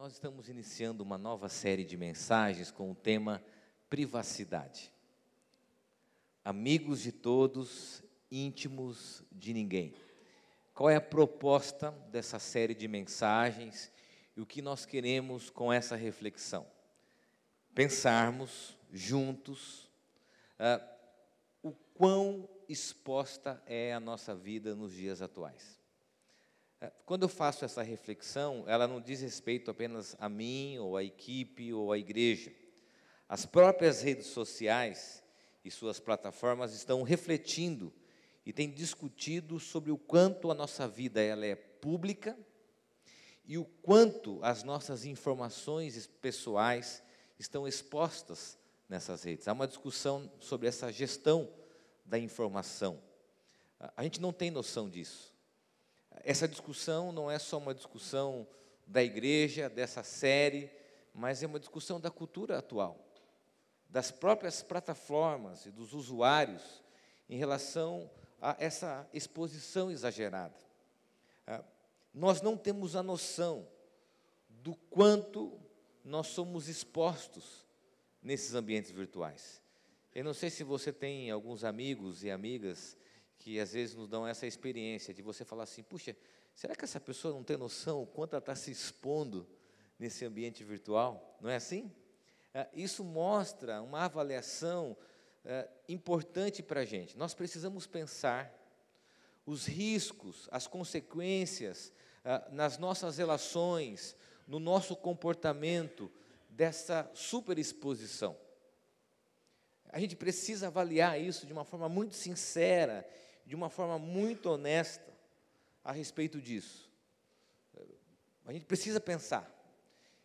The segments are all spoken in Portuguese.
Nós estamos iniciando uma nova série de mensagens com o tema privacidade. Amigos de todos, íntimos de ninguém. Qual é a proposta dessa série de mensagens e o que nós queremos com essa reflexão? Pensarmos juntos uh, o quão exposta é a nossa vida nos dias atuais. É, quando eu faço essa reflexão, ela não diz respeito apenas a mim, ou à equipe, ou à igreja. As próprias redes sociais e suas plataformas estão refletindo e têm discutido sobre o quanto a nossa vida ela é pública e o quanto as nossas informações pessoais estão expostas nessas redes. Há uma discussão sobre essa gestão da informação. A gente não tem noção disso. Essa discussão não é só uma discussão da igreja, dessa série, mas é uma discussão da cultura atual, das próprias plataformas e dos usuários em relação a essa exposição exagerada. Ah, nós não temos a noção do quanto nós somos expostos nesses ambientes virtuais. Eu não sei se você tem alguns amigos e amigas que às vezes nos dão essa experiência de você falar assim: puxa, será que essa pessoa não tem noção o quanto ela está se expondo nesse ambiente virtual? Não é assim? É, isso mostra uma avaliação é, importante para a gente. Nós precisamos pensar os riscos, as consequências é, nas nossas relações, no nosso comportamento dessa superexposição. A gente precisa avaliar isso de uma forma muito sincera de uma forma muito honesta a respeito disso. A gente precisa pensar.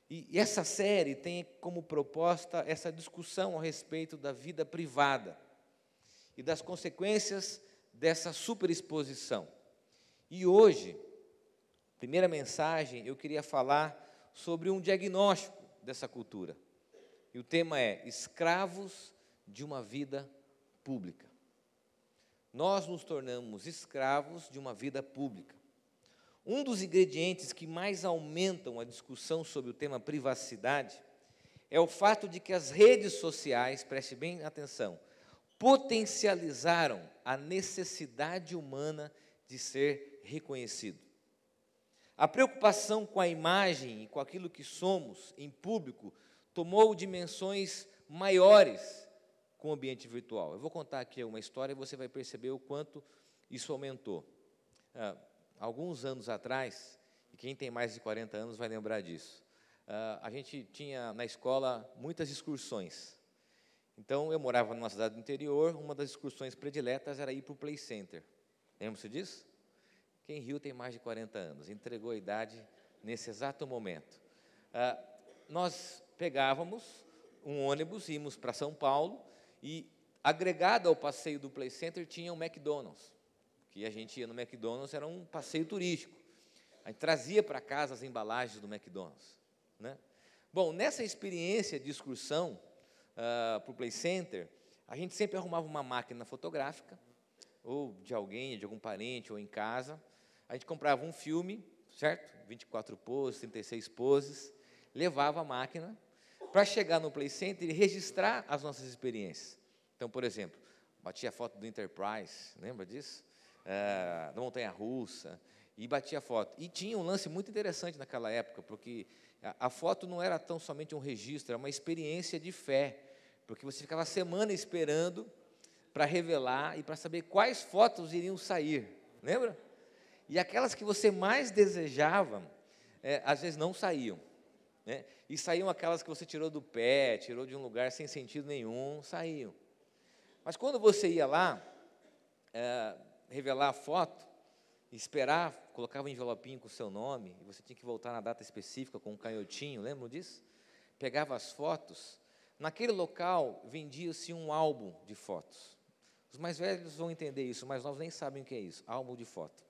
E, e essa série tem como proposta essa discussão a respeito da vida privada e das consequências dessa superexposição. E hoje, primeira mensagem, eu queria falar sobre um diagnóstico dessa cultura. E o tema é escravos de uma vida pública nós nos tornamos escravos de uma vida pública. Um dos ingredientes que mais aumentam a discussão sobre o tema privacidade é o fato de que as redes sociais, preste bem atenção, potencializaram a necessidade humana de ser reconhecido. A preocupação com a imagem e com aquilo que somos em público tomou dimensões maiores com o ambiente virtual. Eu vou contar aqui uma história e você vai perceber o quanto isso aumentou. Ah, alguns anos atrás, e quem tem mais de 40 anos vai lembrar disso, ah, a gente tinha na escola muitas excursões. Então, eu morava numa cidade do interior, uma das excursões prediletas era ir para o Play Center. Lembra-se disso? Quem riu tem mais de 40 anos, entregou a idade nesse exato momento. Ah, nós pegávamos um ônibus, íamos para São Paulo, e agregado ao passeio do Play Center tinha o McDonald's, que a gente ia no McDonald's, era um passeio turístico. A gente trazia para casa as embalagens do McDonald's. Né? Bom, nessa experiência de excursão uh, para o Play Center, a gente sempre arrumava uma máquina fotográfica, ou de alguém, de algum parente, ou em casa. A gente comprava um filme, certo? 24 poses, 36 poses, levava a máquina para chegar no Play Center e registrar as nossas experiências. Então, por exemplo, batia a foto do Enterprise, lembra disso? É, da Montanha Russa, e batia a foto. E tinha um lance muito interessante naquela época, porque a, a foto não era tão somente um registro, era uma experiência de fé, porque você ficava a semana esperando para revelar e para saber quais fotos iriam sair, lembra? E aquelas que você mais desejava, é, às vezes não saíam. Né? E saíam aquelas que você tirou do pé, tirou de um lugar sem sentido nenhum, saíam. Mas quando você ia lá, é, revelar a foto, esperar, colocava um envelopinho com o seu nome, e você tinha que voltar na data específica com um canhotinho, lembram disso? Pegava as fotos, naquele local vendia-se um álbum de fotos. Os mais velhos vão entender isso, mas novos nem sabem o que é isso, álbum de foto.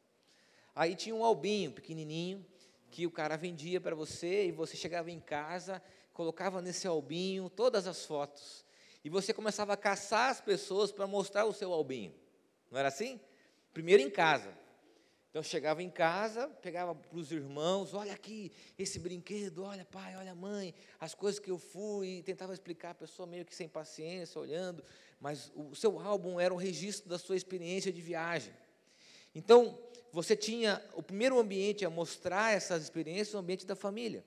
Aí tinha um albinho pequenininho, que o cara vendia para você e você chegava em casa, colocava nesse albinho todas as fotos. E você começava a caçar as pessoas para mostrar o seu albinho. Não era assim? Primeiro em casa. Então chegava em casa, pegava para os irmãos, olha aqui, esse brinquedo, olha pai, olha mãe, as coisas que eu fui, e tentava explicar, a pessoa meio que sem paciência, olhando, mas o seu álbum era o registro da sua experiência de viagem. Então, você tinha o primeiro ambiente a mostrar essas experiências, o ambiente da família.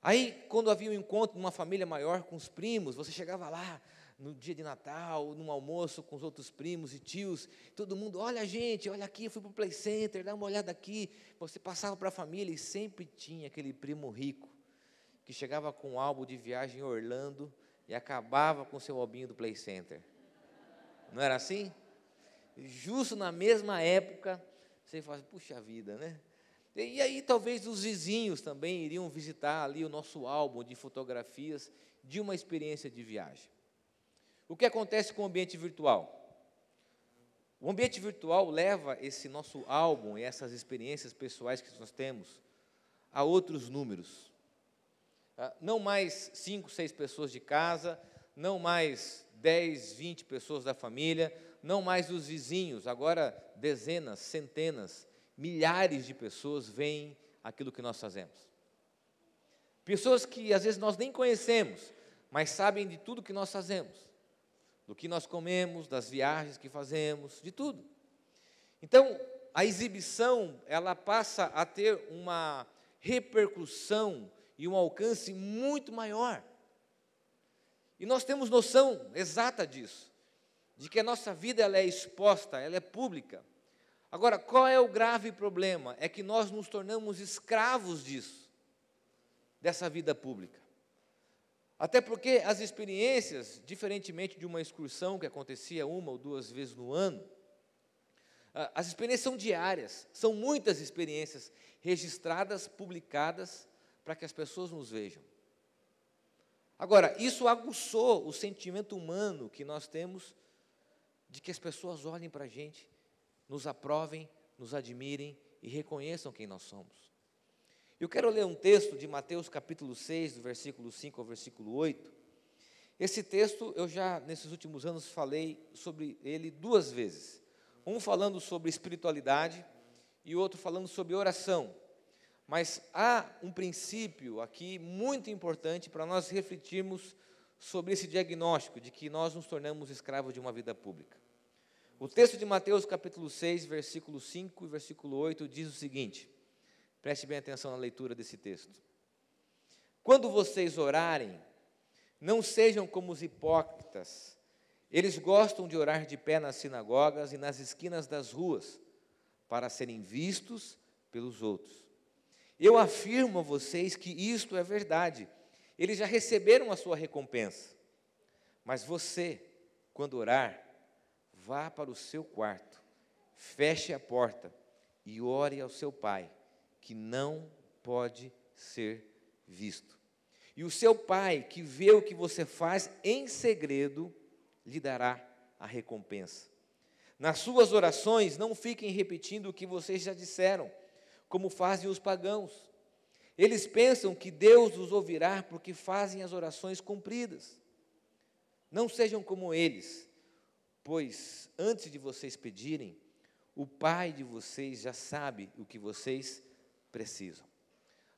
Aí, quando havia um encontro numa família maior com os primos, você chegava lá, no dia de Natal, num almoço com os outros primos e tios, todo mundo, olha gente, olha aqui, eu fui para o Play Center, dá uma olhada aqui. Você passava para a família e sempre tinha aquele primo rico, que chegava com um álbum de viagem em Orlando e acabava com seu albinho do Play Center. Não era assim? Justo na mesma época, você fala, puxa vida, né? E aí talvez os vizinhos também iriam visitar ali o nosso álbum de fotografias de uma experiência de viagem. O que acontece com o ambiente virtual? O ambiente virtual leva esse nosso álbum e essas experiências pessoais que nós temos a outros números. Ah, não mais cinco, seis pessoas de casa, não mais 10, 20 pessoas da família, não mais os vizinhos, agora dezenas, centenas, milhares de pessoas veem aquilo que nós fazemos. Pessoas que às vezes nós nem conhecemos, mas sabem de tudo que nós fazemos do que nós comemos, das viagens que fazemos, de tudo. Então, a exibição, ela passa a ter uma repercussão e um alcance muito maior. E nós temos noção exata disso, de que a nossa vida ela é exposta, ela é pública. Agora, qual é o grave problema? É que nós nos tornamos escravos disso, dessa vida pública. Até porque as experiências, diferentemente de uma excursão que acontecia uma ou duas vezes no ano, as experiências são diárias, são muitas experiências registradas, publicadas, para que as pessoas nos vejam. Agora, isso aguçou o sentimento humano que nós temos de que as pessoas olhem para a gente, nos aprovem, nos admirem e reconheçam quem nós somos. Eu quero ler um texto de Mateus capítulo 6, do versículo 5 ao versículo 8. Esse texto eu já, nesses últimos anos, falei sobre ele duas vezes. Um falando sobre espiritualidade e outro falando sobre oração. Mas há um princípio aqui muito importante para nós refletirmos sobre esse diagnóstico de que nós nos tornamos escravos de uma vida pública. O texto de Mateus capítulo 6, versículo 5 e versículo 8 diz o seguinte: Preste bem atenção na leitura desse texto. Quando vocês orarem, não sejam como os hipócritas. Eles gostam de orar de pé nas sinagogas e nas esquinas das ruas, para serem vistos pelos outros. Eu afirmo a vocês que isto é verdade. Eles já receberam a sua recompensa. Mas você, quando orar, vá para o seu quarto, feche a porta e ore ao seu pai que não pode ser visto. E o seu pai, que vê o que você faz em segredo, lhe dará a recompensa. Nas suas orações, não fiquem repetindo o que vocês já disseram, como fazem os pagãos. Eles pensam que Deus os ouvirá porque fazem as orações cumpridas. Não sejam como eles, pois antes de vocês pedirem, o Pai de vocês já sabe o que vocês precisam.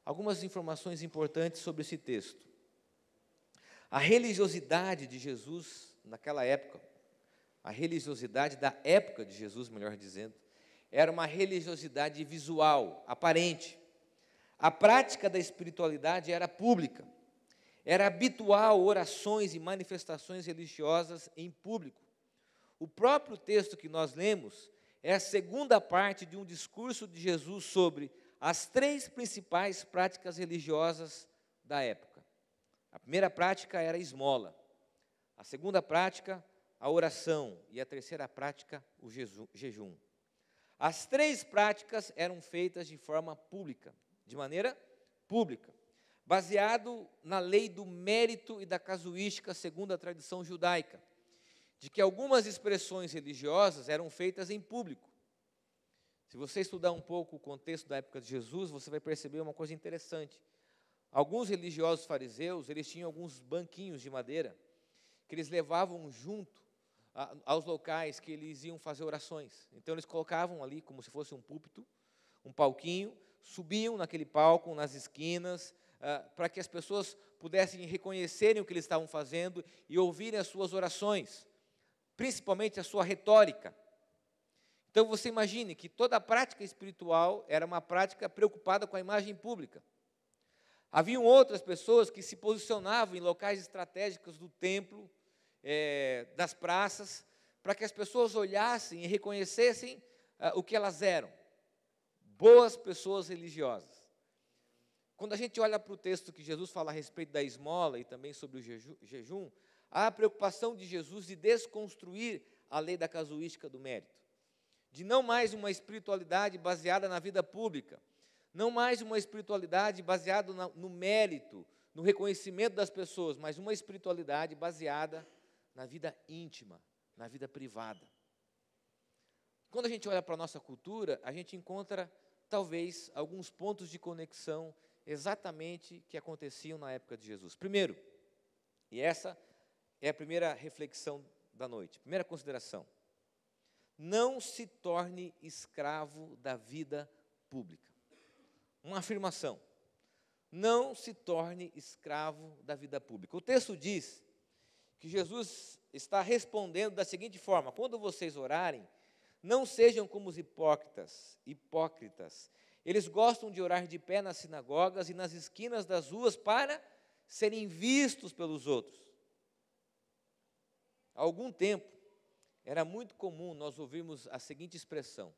Algumas informações importantes sobre esse texto. A religiosidade de Jesus naquela época, a religiosidade da época de Jesus, melhor dizendo, era uma religiosidade visual, aparente. A prática da espiritualidade era pública. Era habitual orações e manifestações religiosas em público. O próprio texto que nós lemos é a segunda parte de um discurso de Jesus sobre as três principais práticas religiosas da época. A primeira prática era a esmola, a segunda prática, a oração, e a terceira prática, o jejum. As três práticas eram feitas de forma pública, de maneira pública, baseado na lei do mérito e da casuística segundo a tradição judaica, de que algumas expressões religiosas eram feitas em público se você estudar um pouco o contexto da época de Jesus, você vai perceber uma coisa interessante. Alguns religiosos fariseus, eles tinham alguns banquinhos de madeira que eles levavam junto aos locais que eles iam fazer orações. Então eles colocavam ali como se fosse um púlpito, um palquinho, subiam naquele palco, nas esquinas, ah, para que as pessoas pudessem reconhecerem o que eles estavam fazendo e ouvirem as suas orações, principalmente a sua retórica. Então você imagine que toda a prática espiritual era uma prática preocupada com a imagem pública. Haviam outras pessoas que se posicionavam em locais estratégicos do templo, é, das praças, para que as pessoas olhassem e reconhecessem ah, o que elas eram. Boas pessoas religiosas. Quando a gente olha para o texto que Jesus fala a respeito da esmola e também sobre o jejum, há a preocupação de Jesus de desconstruir a lei da casuística do mérito, de não mais uma espiritualidade baseada na vida pública, não mais uma espiritualidade baseada no mérito, no reconhecimento das pessoas, mas uma espiritualidade baseada na vida íntima, na vida privada. Quando a gente olha para a nossa cultura, a gente encontra talvez alguns pontos de conexão exatamente que aconteciam na época de Jesus. Primeiro, e essa é a primeira reflexão da noite, primeira consideração. Não se torne escravo da vida pública. Uma afirmação. Não se torne escravo da vida pública. O texto diz que Jesus está respondendo da seguinte forma: quando vocês orarem, não sejam como os hipócritas, hipócritas, eles gostam de orar de pé nas sinagogas e nas esquinas das ruas para serem vistos pelos outros. Há algum tempo, era muito comum nós ouvirmos a seguinte expressão.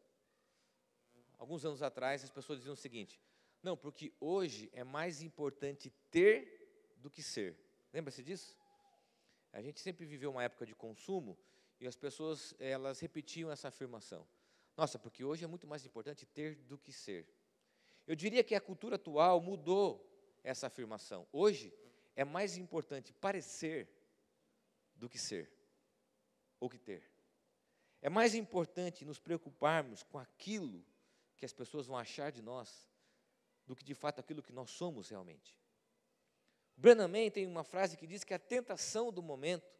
Alguns anos atrás, as pessoas diziam o seguinte: não, porque hoje é mais importante ter do que ser. Lembra-se disso? A gente sempre viveu uma época de consumo e as pessoas elas repetiam essa afirmação. Nossa, porque hoje é muito mais importante ter do que ser. Eu diria que a cultura atual mudou essa afirmação. Hoje é mais importante parecer do que ser ou que ter. É mais importante nos preocuparmos com aquilo que as pessoas vão achar de nós do que de fato aquilo que nós somos realmente. Branham tem uma frase que diz que a tentação do momento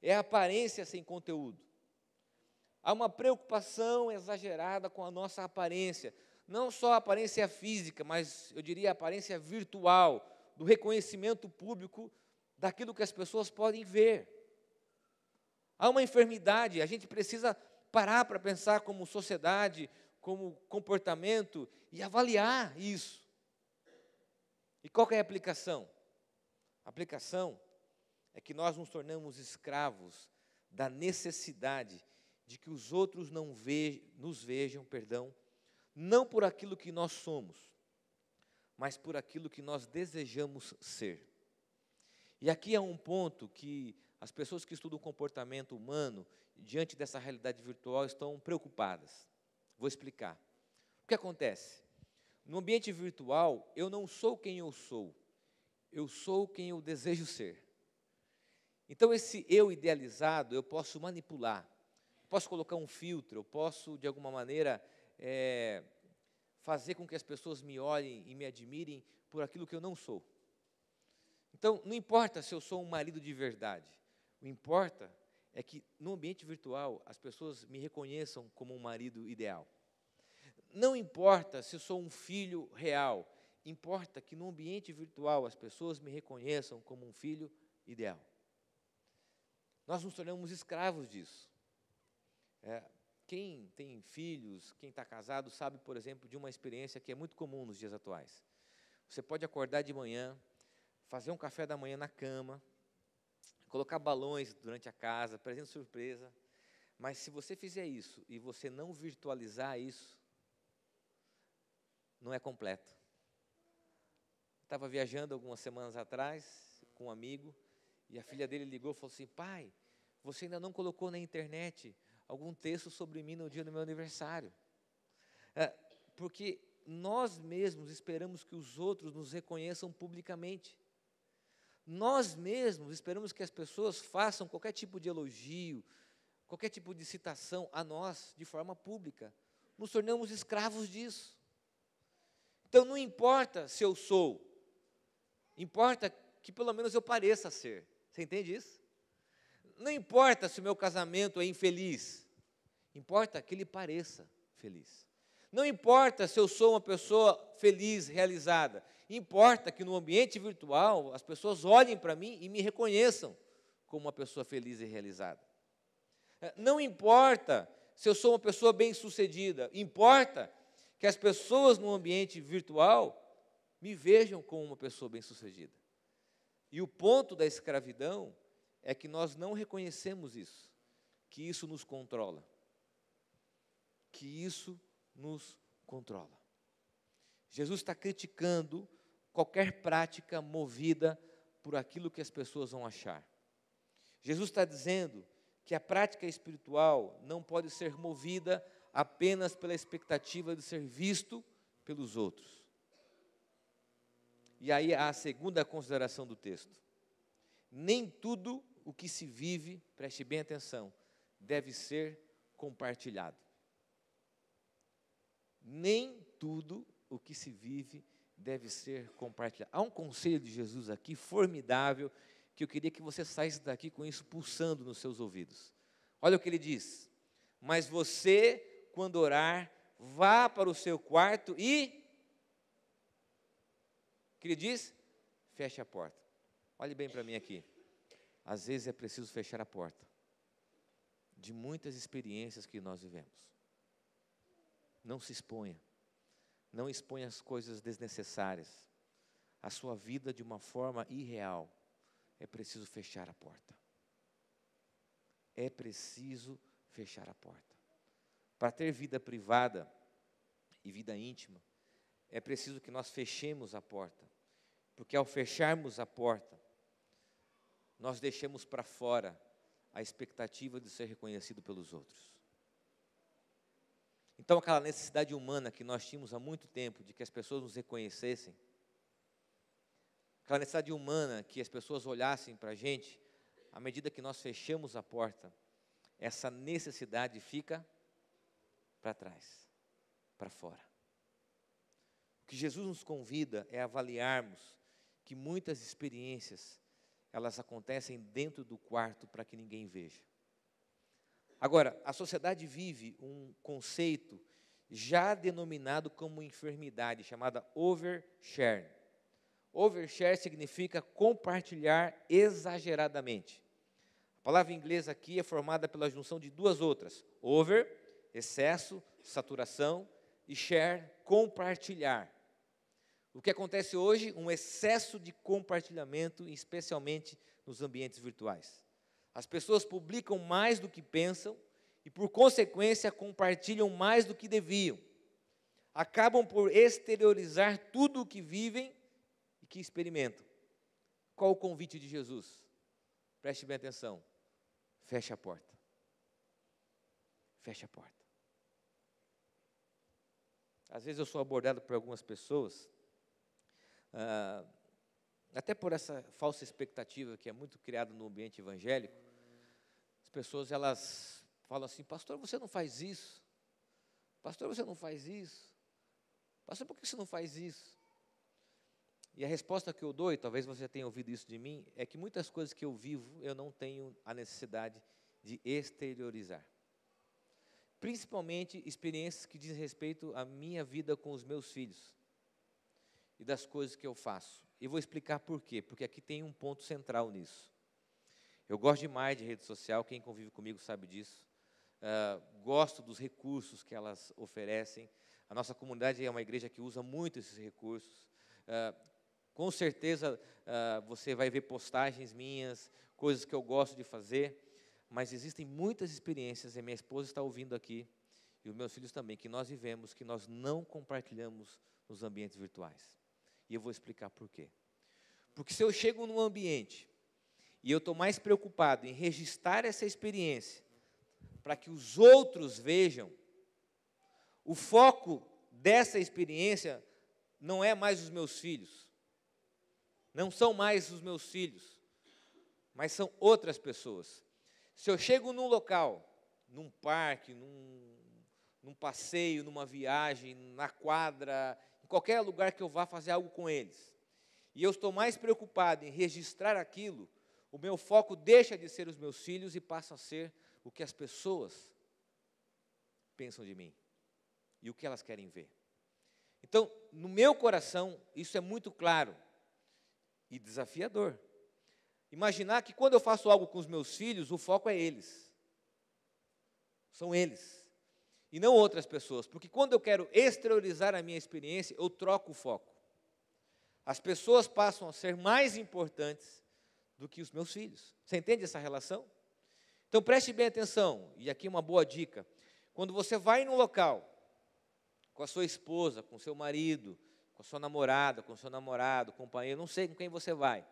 é a aparência sem conteúdo. Há uma preocupação exagerada com a nossa aparência, não só a aparência física, mas eu diria a aparência virtual, do reconhecimento público daquilo que as pessoas podem ver. Há uma enfermidade, a gente precisa parar para pensar como sociedade, como comportamento e avaliar isso. E qual é a aplicação? A aplicação é que nós nos tornamos escravos da necessidade de que os outros não ve nos vejam, perdão, não por aquilo que nós somos, mas por aquilo que nós desejamos ser. E aqui é um ponto que as pessoas que estudam o comportamento humano, diante dessa realidade virtual, estão preocupadas. Vou explicar. O que acontece? No ambiente virtual, eu não sou quem eu sou, eu sou quem eu desejo ser. Então, esse eu idealizado, eu posso manipular, posso colocar um filtro, eu posso, de alguma maneira, é, fazer com que as pessoas me olhem e me admirem por aquilo que eu não sou. Então, não importa se eu sou um marido de verdade, o importa é que no ambiente virtual as pessoas me reconheçam como um marido ideal. Não importa se eu sou um filho real, importa que no ambiente virtual as pessoas me reconheçam como um filho ideal. Nós nos tornamos escravos disso. É, quem tem filhos, quem está casado, sabe, por exemplo, de uma experiência que é muito comum nos dias atuais. Você pode acordar de manhã, fazer um café da manhã na cama, colocar balões durante a casa, presente surpresa. Mas se você fizer isso e você não virtualizar isso, não é completo. Estava viajando algumas semanas atrás com um amigo e a filha dele ligou e falou assim: Pai, você ainda não colocou na internet algum texto sobre mim no dia do meu aniversário. É, porque nós mesmos esperamos que os outros nos reconheçam publicamente. Nós mesmos esperamos que as pessoas façam qualquer tipo de elogio, qualquer tipo de citação a nós de forma pública. Nos tornamos escravos disso. Então não importa se eu sou, importa que pelo menos eu pareça ser. Você entende isso? Não importa se o meu casamento é infeliz, importa que ele pareça feliz. Não importa se eu sou uma pessoa feliz, realizada, importa que no ambiente virtual as pessoas olhem para mim e me reconheçam como uma pessoa feliz e realizada. É, não importa se eu sou uma pessoa bem-sucedida, importa que as pessoas no ambiente virtual me vejam como uma pessoa bem-sucedida. E o ponto da escravidão é que nós não reconhecemos isso, que isso nos controla. Que isso nos controla. Jesus está criticando qualquer prática movida por aquilo que as pessoas vão achar. Jesus está dizendo que a prática espiritual não pode ser movida apenas pela expectativa de ser visto pelos outros. E aí a segunda consideração do texto. Nem tudo o que se vive, preste bem atenção, deve ser compartilhado. Nem tudo o que se vive deve ser compartilhado. Há um conselho de Jesus aqui formidável que eu queria que você saísse daqui com isso pulsando nos seus ouvidos. Olha o que ele diz: Mas você, quando orar, vá para o seu quarto e. O que ele diz? Feche a porta. Olhe bem para mim aqui. Às vezes é preciso fechar a porta de muitas experiências que nós vivemos. Não se exponha. Não exponha as coisas desnecessárias. A sua vida de uma forma irreal. É preciso fechar a porta. É preciso fechar a porta. Para ter vida privada e vida íntima, é preciso que nós fechemos a porta. Porque ao fecharmos a porta, nós deixamos para fora a expectativa de ser reconhecido pelos outros. Então, aquela necessidade humana que nós tínhamos há muito tempo de que as pessoas nos reconhecessem, aquela necessidade humana que as pessoas olhassem para a gente, à medida que nós fechamos a porta, essa necessidade fica para trás, para fora. O que Jesus nos convida é avaliarmos que muitas experiências elas acontecem dentro do quarto para que ninguém veja. Agora, a sociedade vive um conceito já denominado como enfermidade, chamada overshare. Overshare significa compartilhar exageradamente. A palavra inglesa aqui é formada pela junção de duas outras: over, excesso, saturação, e share, compartilhar. O que acontece hoje? Um excesso de compartilhamento, especialmente nos ambientes virtuais. As pessoas publicam mais do que pensam e, por consequência, compartilham mais do que deviam. Acabam por exteriorizar tudo o que vivem e que experimentam. Qual o convite de Jesus? Preste bem atenção. Feche a porta. Feche a porta. Às vezes eu sou abordado por algumas pessoas ah, até por essa falsa expectativa que é muito criada no ambiente evangélico, as pessoas elas falam assim, pastor, você não faz isso, pastor, você não faz isso, pastor, por que você não faz isso? E a resposta que eu dou, e talvez você tenha ouvido isso de mim, é que muitas coisas que eu vivo eu não tenho a necessidade de exteriorizar. Principalmente experiências que dizem respeito à minha vida com os meus filhos e das coisas que eu faço. E vou explicar por quê, porque aqui tem um ponto central nisso. Eu gosto demais de rede social, quem convive comigo sabe disso. Uh, gosto dos recursos que elas oferecem. A nossa comunidade é uma igreja que usa muito esses recursos. Uh, com certeza uh, você vai ver postagens minhas, coisas que eu gosto de fazer, mas existem muitas experiências, e minha esposa está ouvindo aqui, e os meus filhos também, que nós vivemos, que nós não compartilhamos nos ambientes virtuais. E eu vou explicar por quê. Porque se eu chego num ambiente e eu estou mais preocupado em registrar essa experiência para que os outros vejam, o foco dessa experiência não é mais os meus filhos, não são mais os meus filhos, mas são outras pessoas. Se eu chego num local, num parque, num, num passeio, numa viagem, na quadra, em qualquer lugar que eu vá fazer algo com eles, e eu estou mais preocupado em registrar aquilo, o meu foco deixa de ser os meus filhos e passa a ser o que as pessoas pensam de mim e o que elas querem ver. Então, no meu coração, isso é muito claro e desafiador. Imaginar que quando eu faço algo com os meus filhos, o foco é eles. São eles. E não outras pessoas. Porque quando eu quero exteriorizar a minha experiência, eu troco o foco. As pessoas passam a ser mais importantes do que os meus filhos. Você entende essa relação? Então preste bem atenção, e aqui uma boa dica. Quando você vai num local com a sua esposa, com o seu marido, com a sua namorada, com o seu namorado, companheiro, não sei com quem você vai,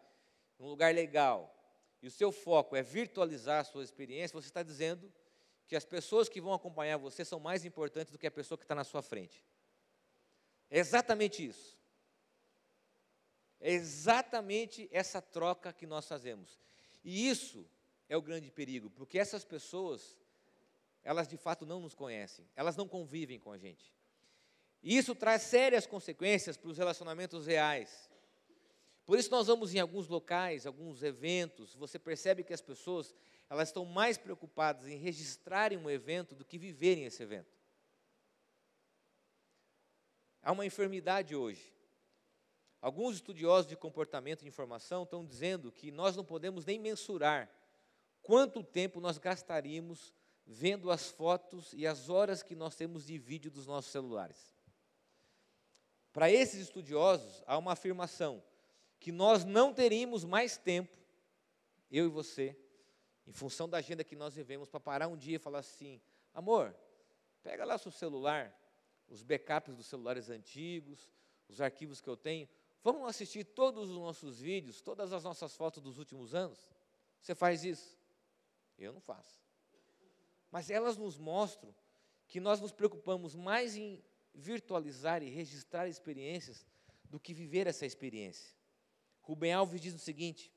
num lugar legal, e o seu foco é virtualizar a sua experiência, você está dizendo que as pessoas que vão acompanhar você são mais importantes do que a pessoa que está na sua frente. É exatamente isso. É exatamente essa troca que nós fazemos. E isso é o grande perigo, porque essas pessoas, elas de fato não nos conhecem, elas não convivem com a gente. E isso traz sérias consequências para os relacionamentos reais. Por isso nós vamos em alguns locais, alguns eventos, você percebe que as pessoas, elas estão mais preocupadas em registrarem um evento do que viverem esse evento. Há uma enfermidade hoje. Alguns estudiosos de comportamento e informação estão dizendo que nós não podemos nem mensurar quanto tempo nós gastaríamos vendo as fotos e as horas que nós temos de vídeo dos nossos celulares. Para esses estudiosos, há uma afirmação que nós não teríamos mais tempo, eu e você, em função da agenda que nós vivemos, para parar um dia e falar assim: amor, pega lá seu celular, os backups dos celulares antigos, os arquivos que eu tenho, vamos assistir todos os nossos vídeos, todas as nossas fotos dos últimos anos? Você faz isso? Eu não faço. Mas elas nos mostram que nós nos preocupamos mais em virtualizar e registrar experiências do que viver essa experiência. Rubem Alves diz o seguinte: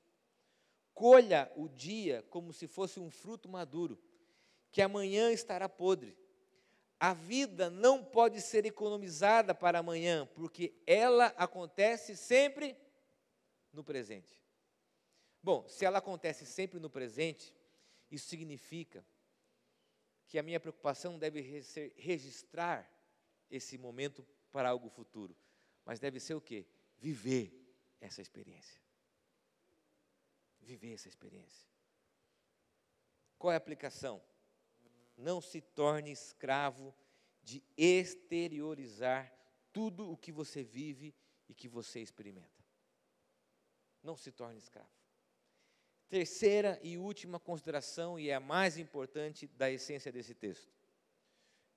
colha o dia como se fosse um fruto maduro, que amanhã estará podre. A vida não pode ser economizada para amanhã, porque ela acontece sempre no presente. Bom, se ela acontece sempre no presente, isso significa que a minha preocupação deve ser registrar esse momento para algo futuro, mas deve ser o quê? Viver essa experiência. Viver essa experiência. Qual é a aplicação? Não se torne escravo de exteriorizar tudo o que você vive e que você experimenta. Não se torne escravo. Terceira e última consideração, e é a mais importante da essência desse texto.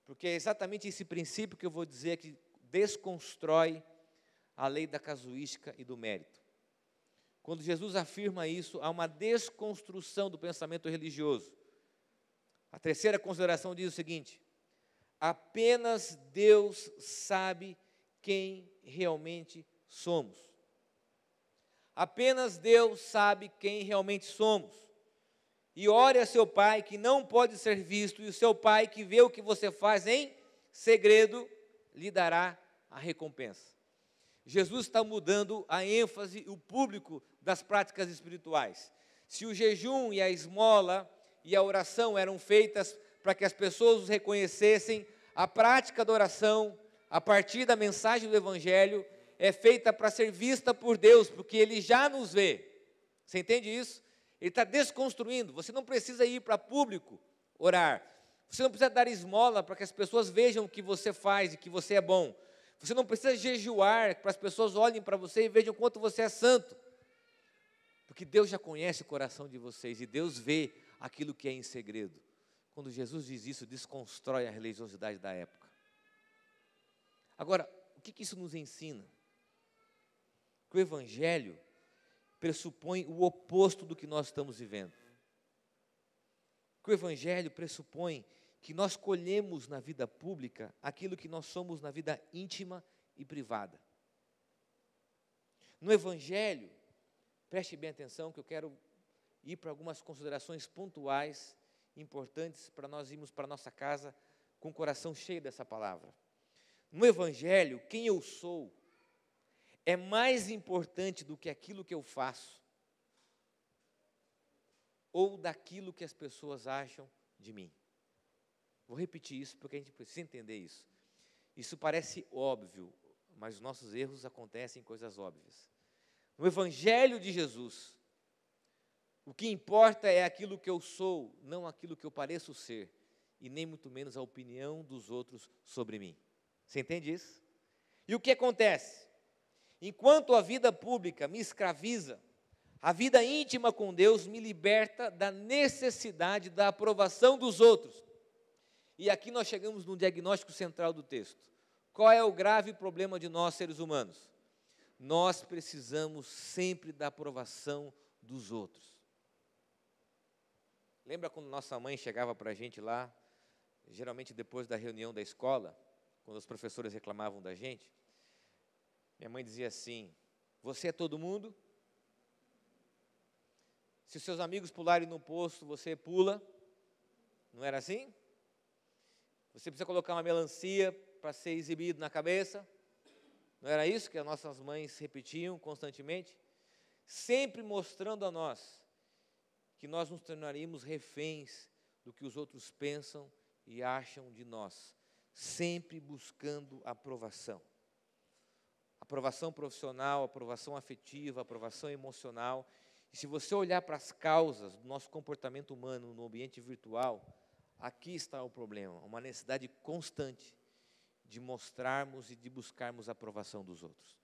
Porque é exatamente esse princípio que eu vou dizer que desconstrói a lei da casuística e do mérito. Quando Jesus afirma isso, há uma desconstrução do pensamento religioso. A terceira consideração diz o seguinte: apenas Deus sabe quem realmente somos. Apenas Deus sabe quem realmente somos. E ore a seu pai que não pode ser visto, e o seu pai que vê o que você faz em segredo, lhe dará a recompensa. Jesus está mudando a ênfase, o público das práticas espirituais. Se o jejum e a esmola e a oração eram feitas para que as pessoas os reconhecessem, a prática da oração, a partir da mensagem do Evangelho, é feita para ser vista por Deus, porque Ele já nos vê. Você entende isso? Ele está desconstruindo. Você não precisa ir para público orar. Você não precisa dar esmola para que as pessoas vejam o que você faz e que você é bom. Você não precisa jejuar para as pessoas olhem para você e vejam quanto você é santo. Porque Deus já conhece o coração de vocês e Deus vê aquilo que é em segredo. Quando Jesus diz isso, desconstrói a religiosidade da época. Agora, o que, que isso nos ensina? que o Evangelho pressupõe o oposto do que nós estamos vivendo. Que o Evangelho pressupõe que nós colhemos na vida pública aquilo que nós somos na vida íntima e privada. No Evangelho, preste bem atenção que eu quero ir para algumas considerações pontuais, importantes para nós irmos para nossa casa com o coração cheio dessa palavra. No Evangelho, quem eu sou é mais importante do que aquilo que eu faço. ou daquilo que as pessoas acham de mim. Vou repetir isso porque a gente precisa entender isso. Isso parece óbvio, mas os nossos erros acontecem em coisas óbvias. No Evangelho de Jesus, o que importa é aquilo que eu sou, não aquilo que eu pareço ser, e nem muito menos a opinião dos outros sobre mim. Você entende isso? E o que acontece? Enquanto a vida pública me escraviza, a vida íntima com Deus me liberta da necessidade da aprovação dos outros. E aqui nós chegamos no diagnóstico central do texto. Qual é o grave problema de nós seres humanos? Nós precisamos sempre da aprovação dos outros. Lembra quando nossa mãe chegava para a gente lá, geralmente depois da reunião da escola, quando os professores reclamavam da gente? Minha mãe dizia assim: Você é todo mundo? Se os seus amigos pularem no poço, você pula. Não era assim? Você precisa colocar uma melancia para ser exibido na cabeça. Não era isso que as nossas mães repetiam constantemente? Sempre mostrando a nós que nós nos tornaríamos reféns do que os outros pensam e acham de nós, sempre buscando aprovação. Aprovação profissional, aprovação afetiva, aprovação emocional e se você olhar para as causas do nosso comportamento humano no ambiente virtual, aqui está o problema, uma necessidade constante de mostrarmos e de buscarmos a aprovação dos outros.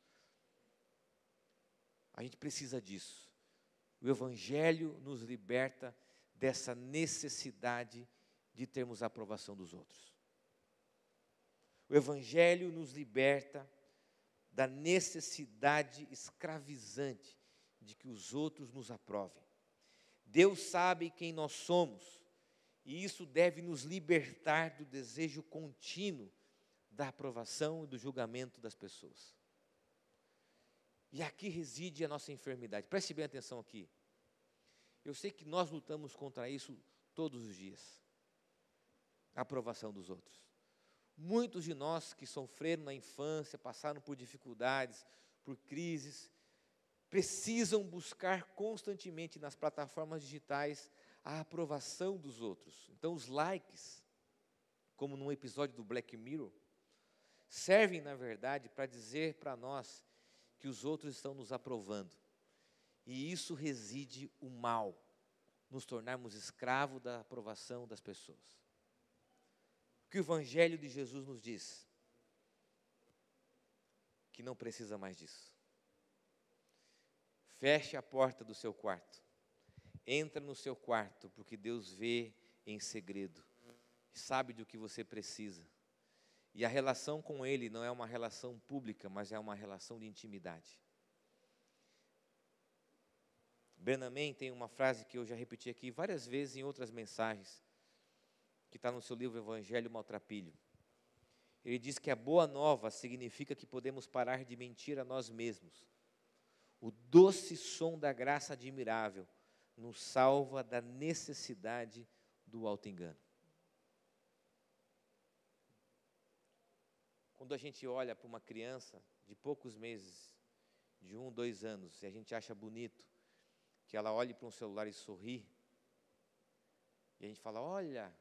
A gente precisa disso. O Evangelho nos liberta dessa necessidade de termos a aprovação dos outros. O Evangelho nos liberta da necessidade escravizante de que os outros nos aprovem. Deus sabe quem nós somos, e isso deve nos libertar do desejo contínuo da aprovação e do julgamento das pessoas. E aqui reside a nossa enfermidade. Preste bem atenção aqui. Eu sei que nós lutamos contra isso todos os dias. A aprovação dos outros. Muitos de nós que sofreram na infância, passaram por dificuldades, por crises, precisam buscar constantemente nas plataformas digitais a aprovação dos outros. Então, os likes, como num episódio do Black Mirror, servem, na verdade, para dizer para nós que os outros estão nos aprovando. E isso reside o mal, nos tornarmos escravos da aprovação das pessoas. O que o Evangelho de Jesus nos diz? Que não precisa mais disso. Feche a porta do seu quarto. Entra no seu quarto, porque Deus vê em segredo. Sabe do que você precisa. E a relação com Ele não é uma relação pública, mas é uma relação de intimidade. Benamém tem uma frase que eu já repeti aqui várias vezes em outras mensagens, que está no seu livro Evangelho Maltrapilho. Ele diz que a boa nova significa que podemos parar de mentir a nós mesmos o doce som da graça admirável nos salva da necessidade do auto-engano. Quando a gente olha para uma criança de poucos meses, de um, dois anos, e a gente acha bonito que ela olhe para um celular e sorri, e a gente fala: olha,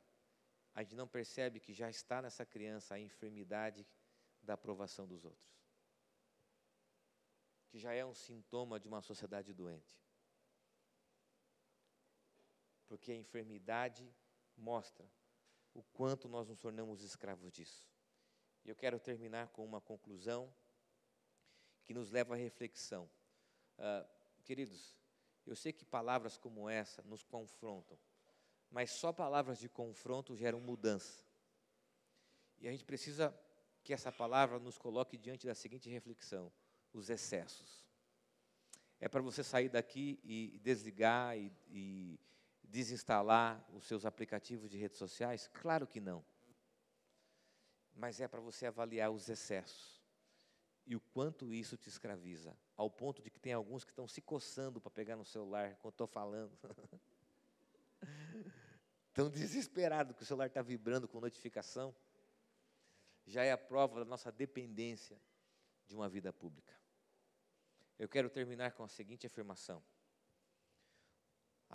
a gente não percebe que já está nessa criança a enfermidade da aprovação dos outros que já é um sintoma de uma sociedade doente. Porque a enfermidade mostra o quanto nós nos tornamos escravos disso. E eu quero terminar com uma conclusão que nos leva à reflexão. Uh, queridos, eu sei que palavras como essa nos confrontam, mas só palavras de confronto geram mudança. E a gente precisa que essa palavra nos coloque diante da seguinte reflexão: os excessos. É para você sair daqui e desligar e, e desinstalar os seus aplicativos de redes sociais? Claro que não. Mas é para você avaliar os excessos e o quanto isso te escraviza, ao ponto de que tem alguns que estão se coçando para pegar no celular enquanto estou falando. Estão desesperados que o celular está vibrando com notificação. Já é a prova da nossa dependência de uma vida pública. Eu quero terminar com a seguinte afirmação: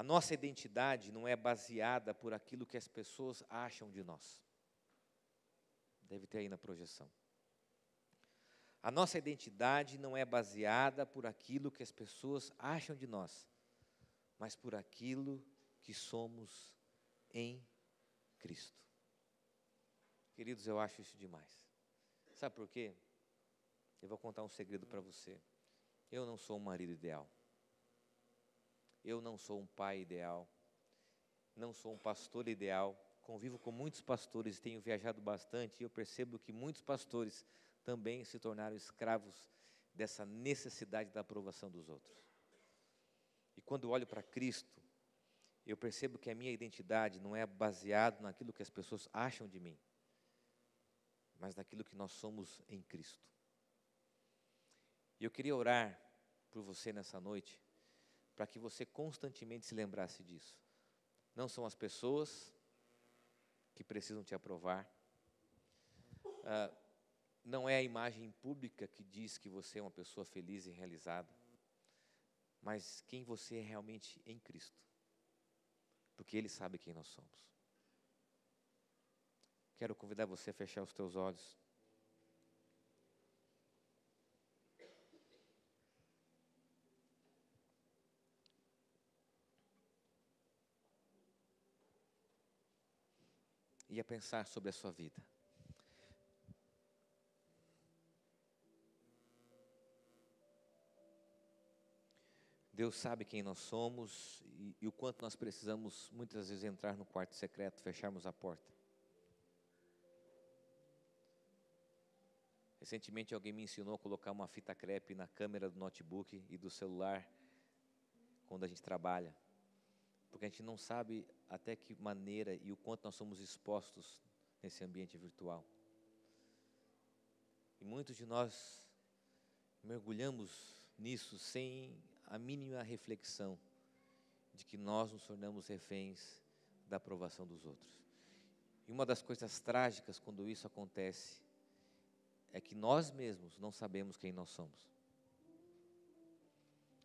A nossa identidade não é baseada por aquilo que as pessoas acham de nós. Deve ter aí na projeção. A nossa identidade não é baseada por aquilo que as pessoas acham de nós, mas por aquilo que somos em Cristo. Queridos, eu acho isso demais. Sabe por quê? Eu vou contar um segredo para você. Eu não sou um marido ideal. Eu não sou um pai ideal. Não sou um pastor ideal. Convivo com muitos pastores, tenho viajado bastante e eu percebo que muitos pastores também se tornaram escravos dessa necessidade da aprovação dos outros. E quando olho para Cristo, eu percebo que a minha identidade não é baseada naquilo que as pessoas acham de mim, mas naquilo que nós somos em Cristo. E eu queria orar por você nessa noite, para que você constantemente se lembrasse disso. Não são as pessoas que precisam te aprovar, ah, não é a imagem pública que diz que você é uma pessoa feliz e realizada, mas quem você é realmente em Cristo, porque Ele sabe quem nós somos. Quero convidar você a fechar os teus olhos. E a pensar sobre a sua vida. Deus sabe quem nós somos e, e, o quanto nós precisamos muitas vezes entrar no quarto secreto, fecharmos a porta. Recentemente alguém me ensinou a colocar uma fita crepe na câmera do notebook e do celular quando a gente trabalha, porque a gente não sabe até que maneira e o quanto nós somos expostos nesse ambiente virtual. E muitos de nós mergulhamos nisso sem a mínima reflexão de que nós nos tornamos reféns da aprovação dos outros. E uma das coisas trágicas quando isso acontece é que nós mesmos não sabemos quem nós somos.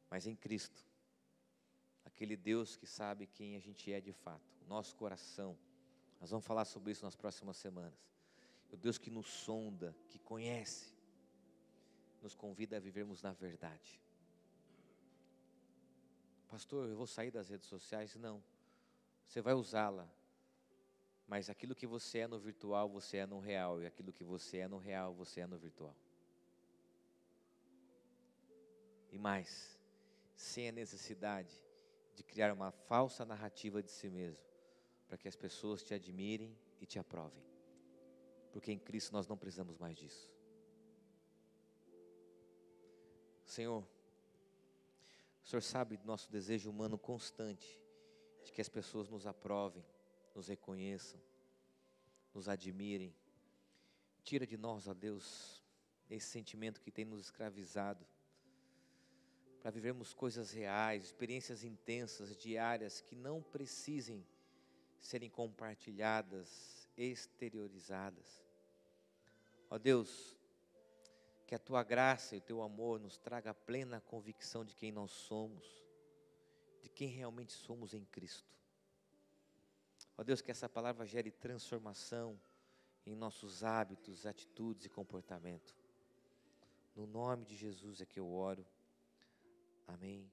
Mas em Cristo, aquele Deus que sabe quem a gente é de fato, o nosso coração, nós vamos falar sobre isso nas próximas semanas. O Deus que nos sonda, que conhece, nos convida a vivermos na verdade. Pastor, eu vou sair das redes sociais? Não. Você vai usá-la. Mas aquilo que você é no virtual, você é no real. E aquilo que você é no real, você é no virtual. E mais, sem a necessidade de criar uma falsa narrativa de si mesmo, para que as pessoas te admirem e te aprovem. Porque em Cristo nós não precisamos mais disso. Senhor, o Senhor sabe do nosso desejo humano constante de que as pessoas nos aprovem, nos reconheçam, nos admirem. Tira de nós, ó Deus, esse sentimento que tem nos escravizado, para vivermos coisas reais, experiências intensas, diárias, que não precisem serem compartilhadas, exteriorizadas. Ó Deus, que a tua graça e o teu amor nos traga plena convicção de quem nós somos, de quem realmente somos em Cristo. Ó Deus, que essa palavra gere transformação em nossos hábitos, atitudes e comportamento. No nome de Jesus é que eu oro. Amém.